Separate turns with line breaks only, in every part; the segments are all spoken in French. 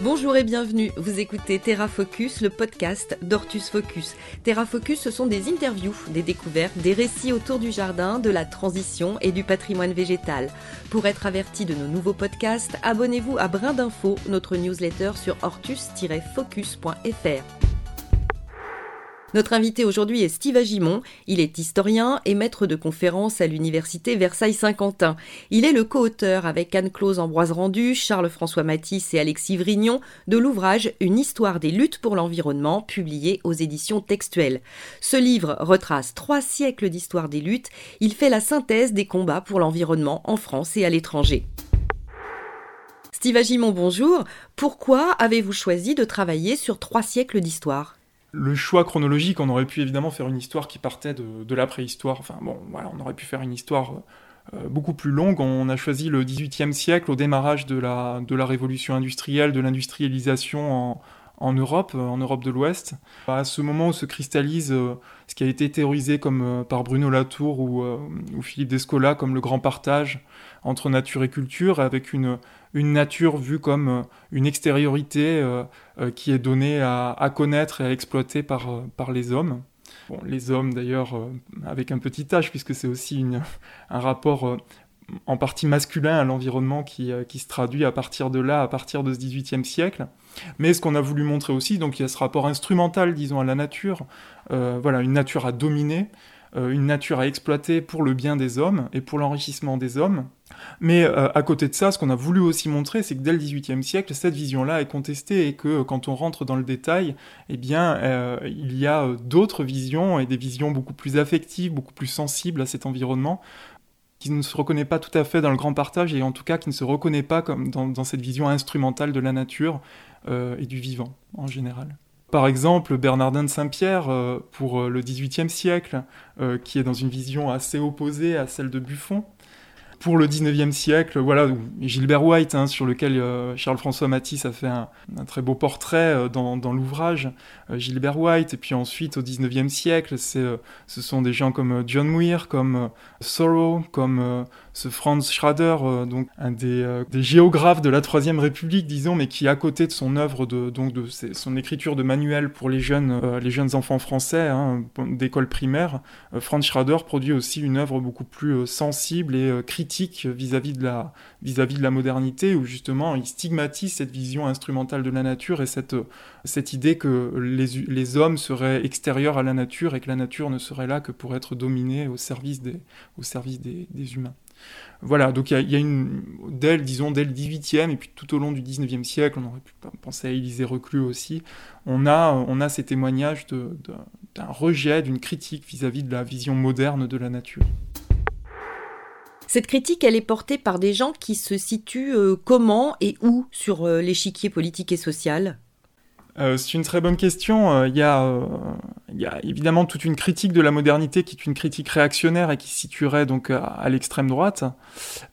Bonjour et bienvenue, vous écoutez Terra Focus, le podcast d'Ortus Focus. Terra Focus, ce sont des interviews, des découvertes, des récits autour du jardin, de la transition et du patrimoine végétal. Pour être averti de nos nouveaux podcasts, abonnez-vous à Brin d'Info, notre newsletter sur ortus-focus.fr. Notre invité aujourd'hui est Steve Agimon. Il est historien et maître de conférences à l'université Versailles-Saint-Quentin. Il est le co-auteur avec Anne-Claude Ambroise Rendu, Charles-François Matisse et Alexis Vrignon de l'ouvrage Une histoire des luttes pour l'environnement, publié aux éditions textuelles. Ce livre retrace trois siècles d'histoire des luttes. Il fait la synthèse des combats pour l'environnement en France et à l'étranger. Steve Agimon, bonjour. Pourquoi avez-vous choisi de travailler sur trois siècles d'histoire?
Le choix chronologique, on aurait pu évidemment faire une histoire qui partait de, la préhistoire. Enfin bon, voilà, on aurait pu faire une histoire euh, beaucoup plus longue. On a choisi le XVIIIe siècle au démarrage de la, de la révolution industrielle, de l'industrialisation en, Europe, euh, en Europe de l'Ouest. À ce moment où se cristallise euh, ce qui a été théorisé comme par Bruno Latour ou, Philippe Descola comme le grand partage entre nature et culture, avec une, nature vue comme euh, une extériorité euh, euh, qui est donnée à, connaître et à exploiter par, les hommes. Les hommes d'ailleurs avec un petit âge, puisque c'est aussi un rapport en partie masculin à l'environnement qui, qui, se traduit à partir de là, à partir de ce XVIIIe siècle. Mais ce qu'on a voulu montrer aussi, donc il y a ce rapport instrumental, disons, à la nature, voilà, une nature à dominer, une nature à exploiter pour le bien des hommes et pour l'enrichissement des hommes, mais euh, à côté de ça, ce qu'on a voulu aussi montrer, c'est que dès le XVIIIe siècle, cette vision-là est contestée et que euh, quand on rentre dans le détail, eh bien, euh, il y a d'autres visions et des visions beaucoup plus affectives, beaucoup plus sensibles à cet environnement, qui ne se reconnaît pas tout à fait dans le grand partage et en tout cas qui ne se reconnaît pas comme dans, cette vision instrumentale de la nature et du vivant en général. Par exemple, Bernardin de Saint-Pierre, pour le XVIIIe siècle, qui est dans une vision assez opposée à celle de Buffon, pour le 19e siècle, voilà, Gilbert White, hein, sur lequel euh, Charles-François Matisse a fait un, très beau portrait euh, dans, l'ouvrage, euh, Gilbert White, et puis ensuite au 19e siècle, ce sont des gens comme John Muir, comme Thoreau, comme ce Franz Schrader, donc un des, géographes de la Troisième République, disons, mais qui, à côté de son œuvre, de, donc de son écriture de manuel pour les jeunes, les jeunes enfants français hein, d'école primaire, Franz Schrader produit aussi une œuvre beaucoup plus sensible et critique vis-à-vis de, la, vis-à-vis de la modernité, où justement il stigmatise cette vision instrumentale de la nature et cette, cette idée que les, les hommes seraient extérieurs à la nature et que la nature ne serait là que pour être dominée au service des, au service des humains. Voilà, donc il y, a une, dès, disons, dès le 18e et puis tout au long du 19e siècle, on aurait pu penser à Élisée Reclus aussi, on a, on a ces témoignages d'un rejet, d'une critique vis-à-vis de la vision moderne de la nature.
Cette critique, elle est portée par des gens qui se situent euh, comment et où sur euh, l'échiquier politique et social?
Euh, c'est une très bonne question. Il y, a, il y, a, évidemment toute une critique de la modernité qui est une critique réactionnaire et qui se situerait donc à, l'extrême droite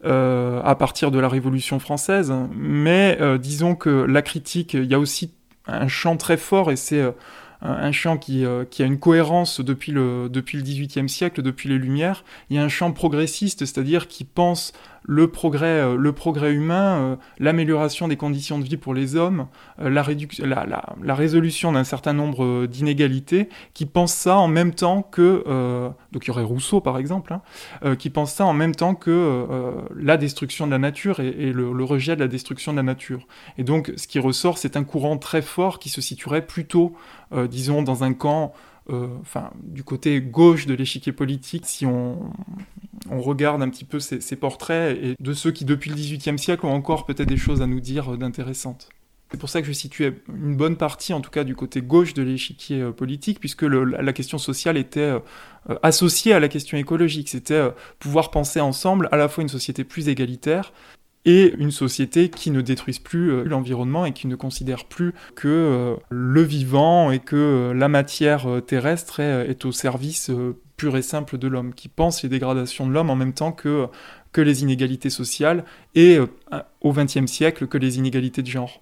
à partir de la Révolution française. Mais disons que la critique, il y a aussi un champ très fort et c'est un champ qui, euh, qui, a une cohérence depuis le, depuis le XVIIIe siècle, depuis les Lumières. Il y a un champ progressiste, c'est-à-dire qui pense le progrès, euh, le progrès humain, euh, l'amélioration des conditions de vie pour les hommes, euh, la, résolution d'un certain nombre d'inégalités, qui pense ça en même temps que, donc il y aurait Rousseau par exemple, hein, qui pense ça en même temps que la destruction de la nature et, le, rejet de la destruction de la nature. Et donc ce qui ressort, c'est un courant très fort qui se situerait plutôt, disons, dans un camp enfin, du côté gauche de l'échiquier politique, si on, regarde un petit peu ces, portraits et de ceux qui, depuis le XVIIIe siècle, ont encore peut-être des choses à nous dire d'intéressantes. C'est pour ça que je situais une bonne partie, en tout cas, du côté gauche de l'échiquier euh, politique, puisque la question sociale était euh, associée à la question écologique. C'était pouvoir penser ensemble à la fois une société plus égalitaire, et une société qui ne détruise plus euh, l'environnement et qui ne considère plus que euh, le vivant et que euh, la matière terrestre est, au service pur et simple de l'homme, qui pense les dégradations de l'homme en même temps que, que les inégalités sociales et au XXe siècle que les inégalités de genre.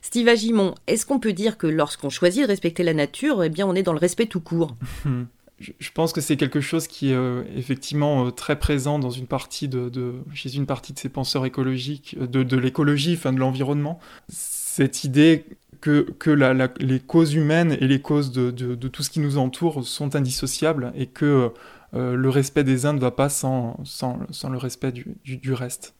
Steve Agimon, est-ce qu'on peut dire que lorsqu'on choisit de respecter la nature, eh bien on est dans le respect tout court?
je pense que c'est quelque chose qui est euh, effectivement euh, très présent dans une partie de, chez une partie de ces penseurs écologiques, euh, de, l'écologie, enfin de l'environnement. Cette idée que, que les causes humaines et les causes de, tout ce qui nous entoure sont indissociables et que le respect des uns ne va pas sans, sans, sans le respect du, du reste.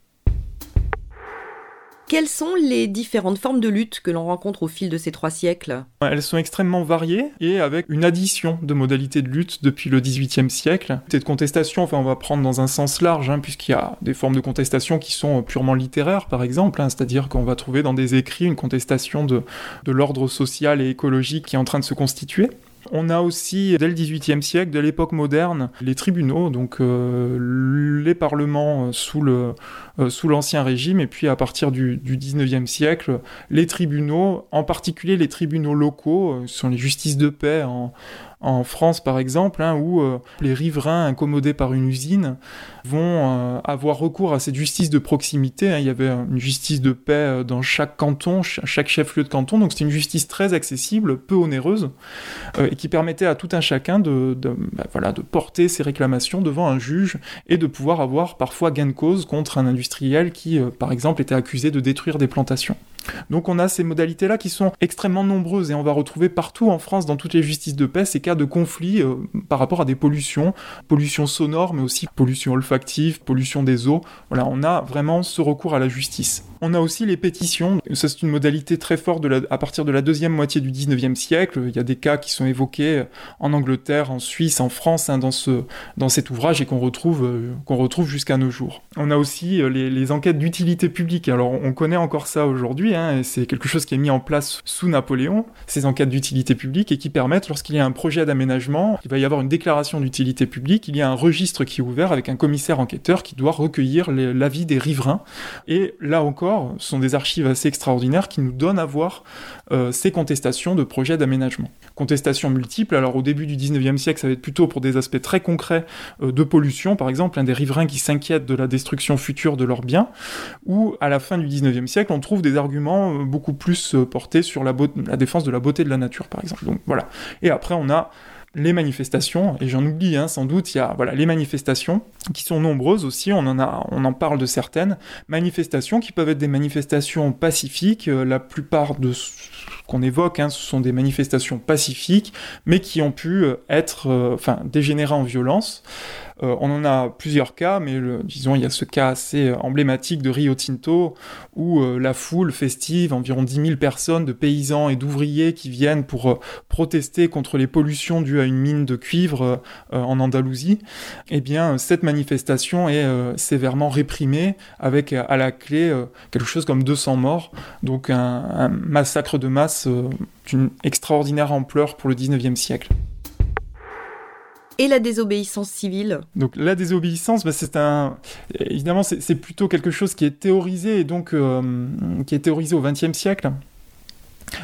Quelles sont les différentes formes de lutte que l'on rencontre au fil de ces trois siècles?
Elles sont extrêmement variées et avec une addition de modalités de lutte depuis le XVIIIe siècle. Et de contestation, enfin on va prendre dans un sens large, hein, puisqu'il y a des formes de contestation qui sont purement littéraires par exemple, hein, c'est-à-dire qu'on va trouver dans des écrits une contestation de l'ordre social et écologique qui est en train de se constituer. On a aussi, dès le XVIIIe siècle, de l'époque moderne, les tribunaux, donc euh, les parlements euh, sous euh, l'ancien régime, et puis à partir du, 19e siècle, les tribunaux, en particulier les tribunaux locaux, sont les justices de paix en, en France par exemple, hein, où euh, les riverains incommodés par une usine vont euh, avoir recours à cette justice de proximité. Hein. Il y avait une justice de paix euh, dans chaque canton, chaque chef-lieu de canton, donc c'était une justice très accessible, peu onéreuse, et qui permettait à tout un chacun de, bah, voilà, de porter ses réclamations devant un juge et de pouvoir avoir parfois gain de cause contre un industriel qui, par exemple, était accusé de détruire des plantations. Donc on a ces modalités-là qui sont extrêmement nombreuses et on va retrouver partout en France, dans toutes les justices de paix, ces de conflit euh, par rapport à des pollutions, pollution sonore, mais aussi pollution olfactive, pollution des eaux. On a vraiment ce recours à la justice. On a aussi les pétitions. Ça, c'est une modalité très forte à partir de la deuxième moitié du 19e siècle. Il y a des cas qui sont évoqués en Angleterre, en Suisse, en France, hein, dans, ce, dans cet ouvrage et qu'on retrouve, euh, retrouve jusqu'à nos jours. On a aussi euh, les, enquêtes d'utilité publique. Alors, on connaît encore ça aujourd'hui, hein, et c'est quelque chose qui est mis en place sous Napoléon, ces enquêtes d'utilité publique, et qui permettent, lorsqu'il y a un projet d'aménagement, il va y avoir une déclaration d'utilité publique, il y a un registre qui est ouvert avec un commissaire enquêteur qui doit recueillir l'avis des riverains. Et là encore, sont des archives assez extraordinaires qui nous donnent à voir euh, ces contestations de projets d'aménagement. Contestations multiples, alors au début du 19e siècle, ça va être plutôt pour des aspects très concrets euh, de pollution, par exemple, un des riverains qui s'inquiètent de la destruction future de leurs biens, ou à la fin du 19e siècle, on trouve des arguments euh, beaucoup plus portés sur la, la défense de la beauté de la nature, par exemple. Donc voilà. Et après, on a les manifestations, et j'en oublie hein, sans doute, il y a voilà, les manifestations qui sont nombreuses aussi, on en, a, on en parle de certaines, manifestations qui peuvent être des manifestations pacifiques, euh, la plupart de ce qu'on évoque, hein, ce sont des manifestations pacifiques, mais qui ont pu euh, être, euh, enfin, dégénérer en violence. Euh, on en a plusieurs cas, mais disons, il y a ce cas assez emblématique de Rio Tinto, où euh, la foule festive, environ 10 000 personnes de paysans et d'ouvriers qui viennent pour euh, protester contre les pollutions dues à une mine de cuivre en Andalousie, eh bien, cette manifestation est sévèrement réprimée, avec à la clé quelque chose comme 200 morts, donc un, un massacre de masse d'une extraordinaire ampleur pour le 19e siècle
et la désobéissance civile
Donc la désobéissance, bah, c'est un évidemment c'est plutôt quelque chose qui est théorisé et donc euh, qui est théorisé au XXe siècle.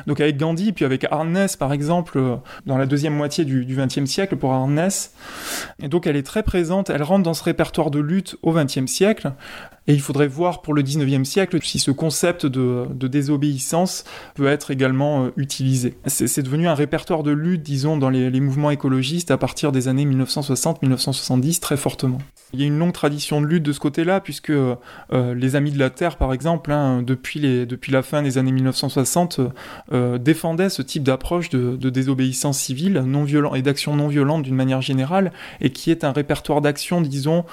Donc avec Gandhi, puis avec Arnès par exemple, euh, dans la deuxième moitié du XXe siècle pour Arnès. Et donc elle est très présente, elle rentre dans ce répertoire de lutte au XXe siècle. Et il faudrait voir pour le 19e siècle si ce concept de, désobéissance peut être également euh, utilisé. C'est devenu un répertoire de lutte, disons, dans les, mouvements écologistes à partir des années 1960-1970 très fortement. Il y a une longue tradition de lutte de ce côté-là, puisque euh, les Amis de la Terre, par exemple, hein, depuis, la fin des années 1960, euh, défendaient ce type d'approche de, désobéissance civile non et d'action non violente d'une manière générale, et qui est un répertoire d'action, disons,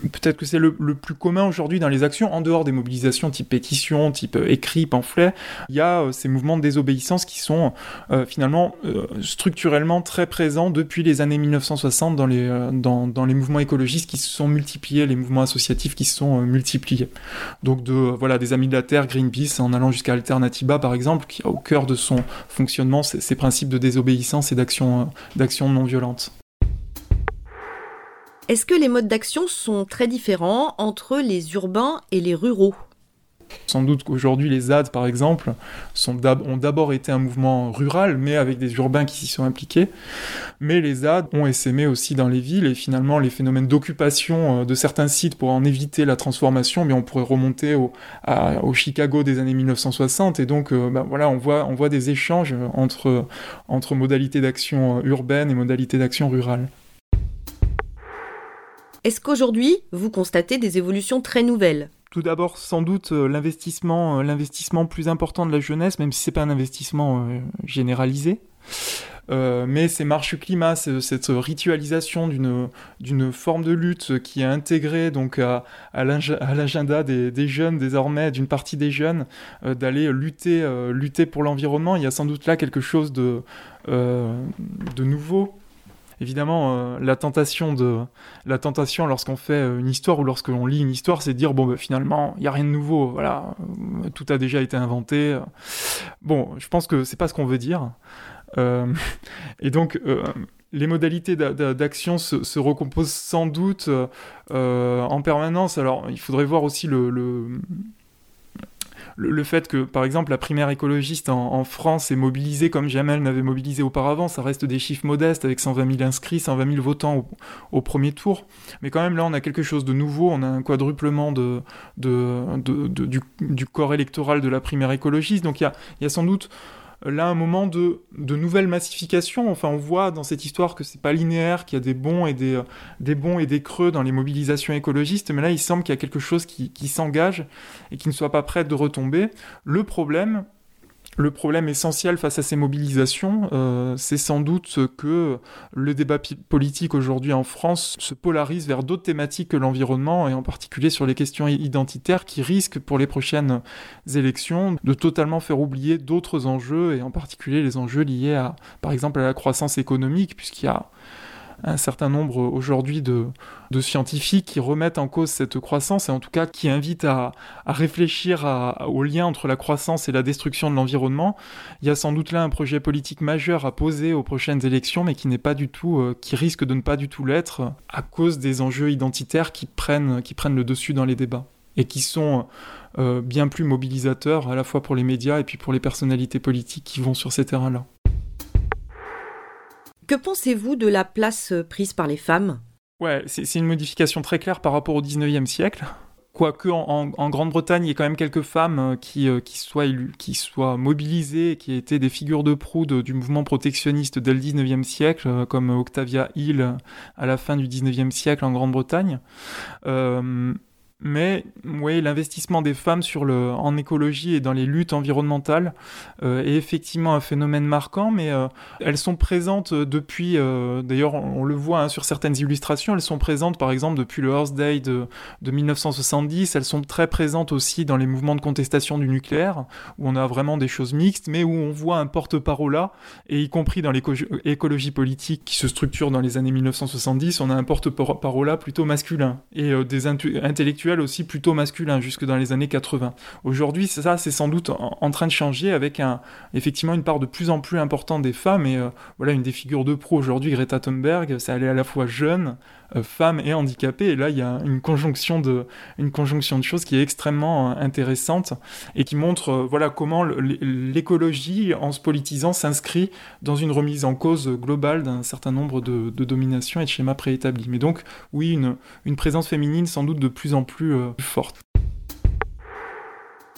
peut-être que c'est le, plus commun aujourd'hui dans les actions, en dehors des mobilisations type pétition, type euh, écrit, pamphlet, il y a euh, ces mouvements de désobéissance qui sont euh, finalement structurellement très présents depuis les années 1960 dans les, dans, dans, les mouvements écologistes qui se sont multipliés, les mouvements associatifs qui se sont multipliés. Donc de voilà des Amis de la Terre, Greenpeace, en allant jusqu'à Alternativa par exemple, qui a au cœur de son fonctionnement ces, ces principes de désobéissance et d'action non violente.
Est-ce que les modes d'action sont très différents entre les urbains et les ruraux?
Sans doute qu'aujourd'hui, les ZAD, par exemple, ont d'abord été un mouvement rural, mais avec des urbains qui s'y sont impliqués. Mais les ZAD ont essaimé aussi dans les villes, et finalement, les phénomènes d'occupation euh, de certains sites pour en éviter la transformation, mais on pourrait remonter au, Chicago des années 1960, et donc, euh, ben voilà, on voit, des échanges entre, entre modalités d'action urbaine et modalités d'action rurale.
Est-ce qu'aujourd'hui, vous constatez des évolutions très nouvelles?
Tout d'abord, sans doute, euh, l'investissement, euh, l'investissement plus important de la jeunesse, même si c'est pas un investissement euh, généralisé. mais ces marches climat, cette ritualisation d'une, forme de lutte qui est intégrée donc à, l'agenda des, jeunes désormais, d'une partie des jeunes, d'aller lutter, pour l'environnement, il y a sans doute là quelque chose de nouveau évidemment, euh, la tentation de la tentation lorsqu'on fait euh, une histoire ou lorsqu'on lit une histoire, c'est de dire bon, bah, finalement, il y a rien de nouveau. Voilà, euh, tout a déjà été inventé. Bon, je pense que c'est pas ce qu'on veut dire. et donc. les modalités d'action se, recomposent sans doute en permanence. Alors, il faudrait voir aussi le, fait que, par exemple, la primaire écologiste en, France est mobilisée comme jamais elle n'avait mobilisé auparavant, ça reste des chiffres modestes avec 120 000 inscrits, 120 000 votants au, premier tour. Mais quand même, là, on a quelque chose de nouveau, on a un quadruplement de, du, corps électoral de la primaire écologiste. Donc il y a sans doute là un moment de, de nouvelle massification. Enfin, on voit dans cette histoire que c'est pas linéaire, qu'il y a des bons et des, des bons et des creux dans les mobilisations écologistes, mais là, il semble qu'il y a quelque chose qui, qui s'engage et qui ne soit pas prêt de retomber. Le problème, le problème essentiel face à ces mobilisations, euh, c'est sans doute que le débat politique aujourd'hui en France se polarise vers d'autres thématiques que l'environnement, et en particulier sur les questions identitaires qui risquent pour les prochaines élections de totalement faire oublier d'autres enjeux, et en particulier les enjeux liés à, par exemple, à la croissance économique, puisqu'il y a un certain nombre aujourd'hui de, scientifiques qui remettent en cause cette croissance et en tout cas qui invitent à, réfléchir au lien entre la croissance et la destruction de l'environnement. Il y a sans doute là un projet politique majeur à poser aux prochaines élections, mais qui n'est pas du tout, euh, qui risque de ne pas du tout l'être à cause des enjeux identitaires qui prennent, le dessus dans les débats et qui sont euh, bien plus mobilisateurs à la fois pour les médias et puis pour les personnalités politiques qui vont sur ces terrains-là.
Que pensez-vous de la place euh, prise par les femmes?
Ouais, c'est une modification très claire par rapport au 19e siècle. Quoique en, Grande-Bretagne, il y ait quand même quelques femmes euh, qui, euh, qui, soient, qui soient mobilisées, qui étaient des figures de proue du mouvement protectionniste dès le 19e siècle, comme Octavia Hill à la fin du 19e siècle en Grande-Bretagne. Mais oui, l'investissement des femmes sur le, en écologie et dans les luttes environnementales euh, est effectivement un phénomène marquant, mais euh, elles sont présentes depuis, euh, d'ailleurs on, le voit hein, sur certaines illustrations, elles sont présentes par exemple depuis le Earth Day de, de, 1970, elles sont très présentes aussi dans les mouvements de contestation du nucléaire, où on a vraiment des choses mixtes, mais où on voit un porte-parole là, et y compris dans l'écologie politique qui se structure dans les années 1970, on a un porte-parole là plutôt masculin, et des intellectuels aussi plutôt masculin jusque dans les années 80. Aujourd'hui, ça, c'est sans doute en, train de changer avec un, effectivement une part de plus en plus importante des femmes. Et euh, voilà, une des figures de pro aujourd'hui, Greta Thunberg, elle est à la fois jeune, euh, femme et handicapée. Et là, il y a une conjonction de, une conjonction de choses qui est extrêmement euh, intéressante et qui montre voilà, comment l'écologie, en se politisant, s'inscrit dans une remise en cause globale d'un certain nombre de, dominations et de schémas préétablis. Mais donc, oui, une, présence féminine sans doute de plus en plus euh, plus, forte.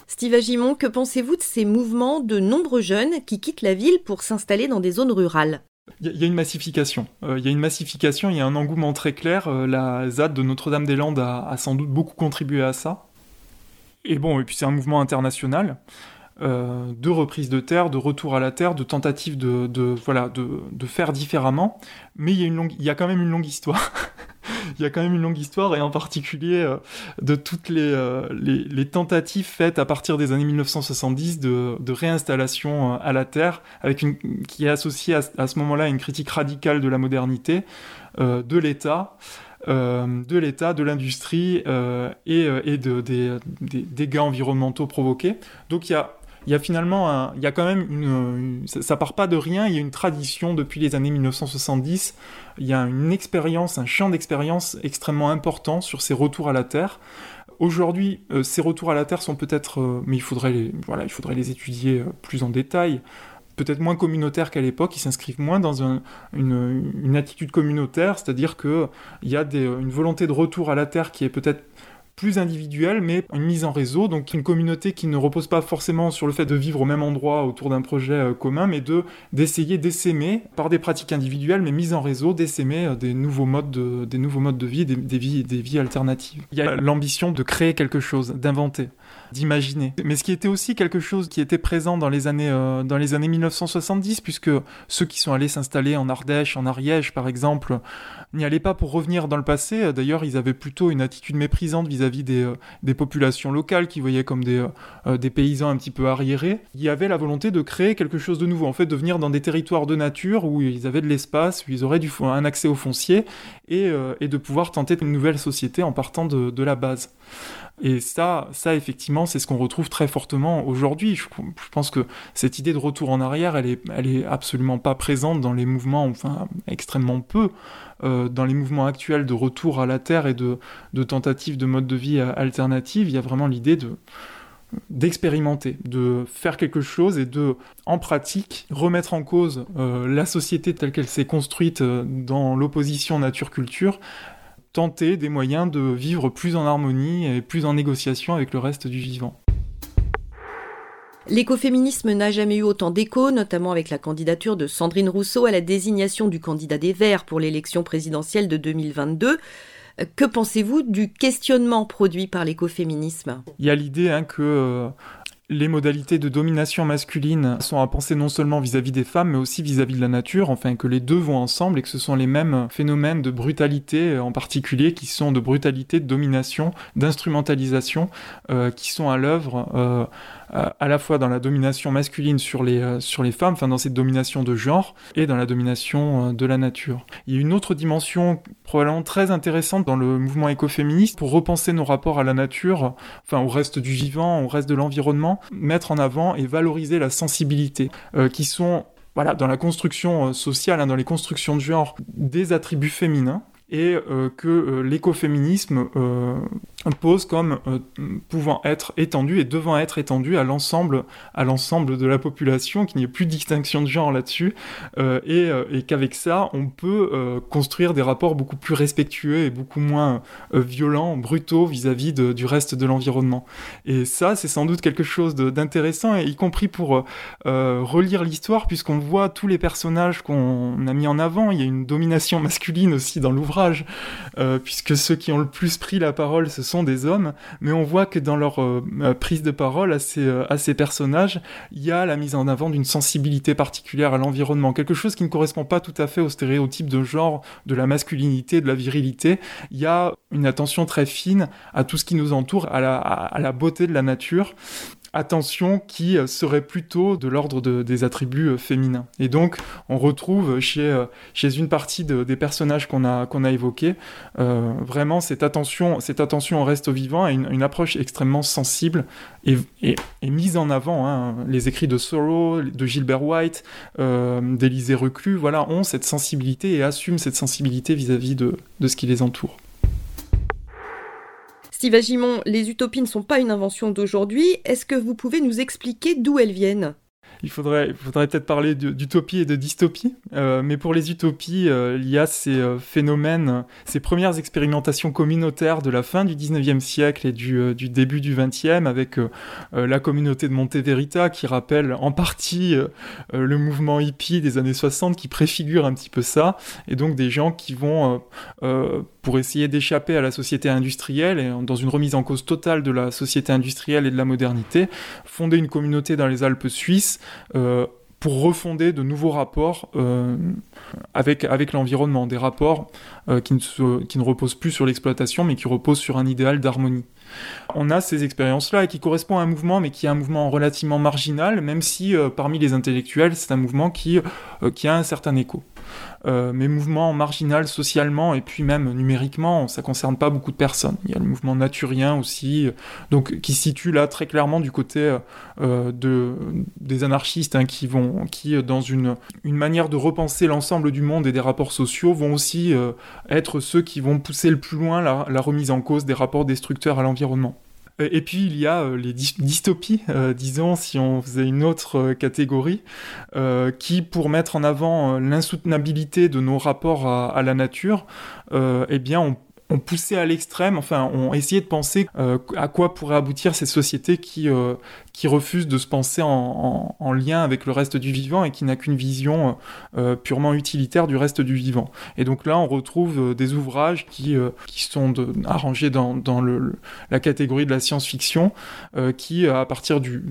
Steve Agimon, que pensez-vous de ces mouvements de nombreux jeunes qui quittent la ville pour s'installer dans des zones rurales?
Il y, a une massification. Euh, il y a une massification, il y a un engouement très clair. Euh, la ZAD de Notre-Dame-des-Landes a, sans doute beaucoup contribué à ça. Et bon, et puis c'est un mouvement international. de reprise de terre, de retour à la terre, de tentative de, voilà, de, faire différemment. Mais il y, a une longue, il y a quand même une longue histoire. il y a quand même une longue histoire, et en particulier euh, de toutes euh, les, tentatives faites à partir des années 1970 de, réinstallation euh, à la Terre, avec une, qui est associée à, ce moment-là à une critique radicale de la modernité, de l'État. de l'État, de l'industrie et, et de, des, des, dégâts environnementaux provoqués. Donc il y a il y a finalement, il y a quand même une, ça, part pas de rien. Il y a une tradition depuis les années 1970. Il y a une expérience, un champ d'expérience extrêmement important sur ces retours à la terre. Aujourd'hui, euh, ces retours à la Terre sont peut-être, euh, mais il faudrait, les, voilà, il faudrait les étudier euh, plus en détail, peut-être moins communautaires qu'à l'époque, ils s'inscrivent moins dans une, attitude communautaire, c'est-à-dire qu'il y a une volonté de retour à la Terre qui est peut-être plus individuelle, mais une mise en réseau, donc une communauté qui ne repose pas forcément sur le fait de vivre au même endroit autour d'un projet euh, commun, mais de d'essayer d'essaimer par des pratiques individuelles, mais mises en réseau, d'essaimer euh, des nouveaux modes de, des nouveaux modes de vie, des, des vies, des vies alternatives. Il y a l'ambition de créer quelque chose, d'inventer d'imaginer. Mais ce qui était aussi quelque chose qui était présent dans les années, euh, dans les années 1970, puisque ceux qui sont allés s'installer en Ardèche, en Ariège par exemple, n'y allaient pas pour revenir dans le passé. D'ailleurs, ils avaient plutôt une attitude méprisante vis-à-vis des, euh, populations locales qui voyaient comme des, euh, des paysans un petit peu arriérés. Il y avait la volonté de créer quelque chose de nouveau, en fait, de venir dans des territoires de nature où ils avaient de l'espace, où ils auraient du, un accès au foncier et, de pouvoir tenter une nouvelle société en partant de la base. Et ça, ça effectivement, c'est ce qu'on retrouve très fortement aujourd'hui. Je, pense que cette idée de retour en arrière, elle est, elle est absolument pas présente dans les mouvements, enfin extrêmement peu, euh, dans les mouvements actuels de retour à la terre et de, de tentatives de mode de vie alternative. Il y a vraiment l'idée de d'expérimenter, de faire quelque chose et de, en pratique, remettre en cause euh, la société telle qu'elle s'est construite euh, dans l'opposition nature-culture tenter des moyens de vivre plus en harmonie et plus en négociation avec le reste du vivant.
L'écoféminisme n'a jamais eu autant d'écho, notamment avec la candidature de Sandrine Rousseau à la désignation du candidat des Verts pour l'élection présidentielle de 2022. Que pensez-vous du questionnement produit par l'écoféminisme?
Il y a l'idée hein, que euh, les modalités de domination masculine sont à penser non seulement vis-à-vis des femmes, mais aussi vis-à-vis de la nature, enfin que les deux vont ensemble et que ce sont les mêmes phénomènes de brutalité en particulier qui sont de brutalité, de domination, d'instrumentalisation, euh, qui sont à l'œuvre euh, euh, à la fois dans la domination masculine sur les, euh, sur les femmes, enfin dans cette domination de genre, et dans la domination euh, de la nature. Il y a une autre dimension probablement très intéressante dans le mouvement écoféministe pour repenser nos rapports à la nature, enfin au reste du vivant, au reste de l'environnement, mettre en avant et valoriser la sensibilité, qui sont voilà, dans la construction sociale, hein, dans les constructions de genre, des attributs féminins, et que l'écoféminisme pose comme euh, pouvant être étendu et devant être étendu à l'ensemble à l'ensemble de la population, qu'il n'y ait plus de distinction de genre là-dessus, euh, et, euh, et qu'avec ça, on peut construire des rapports beaucoup plus respectueux et beaucoup moins violents, brutaux vis-à-vis -vis du reste de l'environnement. Et ça, c'est sans doute quelque chose d'intéressant, y compris pour relire l'histoire, puisqu'on voit tous les personnages qu'on a mis en avant. Il y a une domination masculine aussi dans l'ouvrage, puisque ceux qui ont le plus pris la parole, ce sont des hommes, mais on voit que dans leur euh, euh, prise de parole à ces, euh, à ces personnages, il y a la mise en avant d'une sensibilité particulière à l'environnement, quelque chose qui ne correspond pas tout à fait au stéréotype de genre, de la masculinité, de la virilité. Il y a une attention très fine à tout ce qui nous entoure, à la, à la beauté de la nature, attention qui euh, serait plutôt de l'ordre des attributs euh, féminins. Et donc, on retrouve chez, euh, une partie des personnages qu'on a, évoqués vraiment cette attention, cette attention au reste vivant et une, approche extrêmement sensible et, mise en avant. Hein. Les écrits de Sorrow, de Gilbert White, euh, d'Élisée Reclus, voilà, ont cette sensibilité et assument cette sensibilité vis-à-vis de ce qui les entoure.
Agimon, les utopies ne sont pas une invention d'aujourd'hui. Est-ce que vous pouvez nous expliquer d'où elles viennent?
Il faudrait, peut-être parler d'utopie et de dystopie. Euh, mais pour les utopies, euh, il y a ces euh, phénomènes, ces premières expérimentations communautaires de la fin du 19e siècle et du, début du 20e, avec la communauté de Monte Verita qui rappelle en partie le mouvement hippie des années 60 qui préfigure un petit peu ça. Et donc des gens qui vont, pour essayer d'échapper à la société industrielle et dans une remise en cause totale de la société industrielle et de la modernité, fonder une communauté dans les Alpes suisses pour refonder de nouveaux rapports euh, avec, l'environnement, des rapports euh, qui, ne reposent plus sur l'exploitation, mais qui reposent sur un idéal d'harmonie. On a ces expériences-là et qui correspond à un mouvement, mais qui est un mouvement relativement marginal, même si parmi les intellectuels, c'est un mouvement qui a un certain écho. Mais mouvement marginal socialement et puis même numériquement, ça concerne pas beaucoup de personnes. Il y a le mouvement naturien aussi, donc qui situe là très clairement du côté de, des anarchistes hein, qui dans une, une manière de repenser l'ensemble du monde et des rapports sociaux vont aussi être ceux qui vont pousser le plus loin la remise en cause des rapports destructeurs à l'environnement. Euh, et puis il y a euh, les dystopies, euh, disons, si on faisait une autre catégorie, qui, pour mettre en avant l'insoutenabilité de nos rapports à, à la nature, eh bien, on ont poussé à l'extrême, enfin, ont essayé de penser euh, à quoi pourraient aboutir ces sociétés qui, euh, qui refusent de se penser en, en, lien avec le reste du vivant et qui n'a qu'une vision euh, purement utilitaire du reste du vivant. Et donc là, on retrouve des ouvrages qui, qui sont arrangés dans, dans le, la catégorie de la science-fiction, qui, à partir du,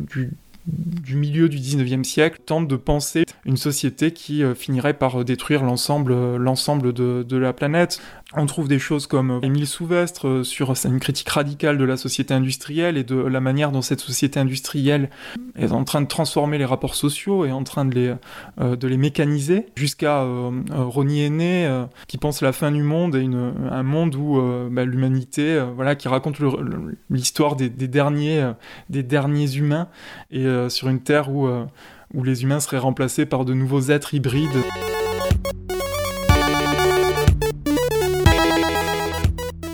du milieu du 19e siècle tente de penser une société qui finirait par détruire l'ensemble l'ensemble de, de, la planète. On trouve des choses comme euh, Émile Souvestre euh, sur une critique radicale de la société industrielle et de la manière dont cette société industrielle est en train de transformer les rapports sociaux et en train de les, euh, de les mécaniser, jusqu'à euh, Ronnie Aîné qui pense la fin du monde et un monde où bah, l'humanité, voilà, qui raconte l'histoire des, des, derniers, des derniers humains et sur une terre où, où les humains seraient remplacés par de nouveaux êtres hybrides.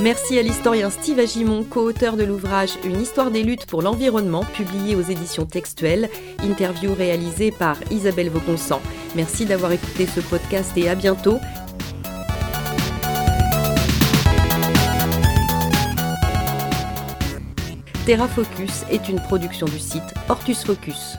Merci à l'historien Steve Agimon, co-auteur de l'ouvrage Une histoire des luttes pour l'environnement, publié aux éditions textuelles, interview réalisée par Isabelle Vauconsant. Merci d'avoir écouté ce podcast et à bientôt. Terra Focus est une production du site Hortus Focus.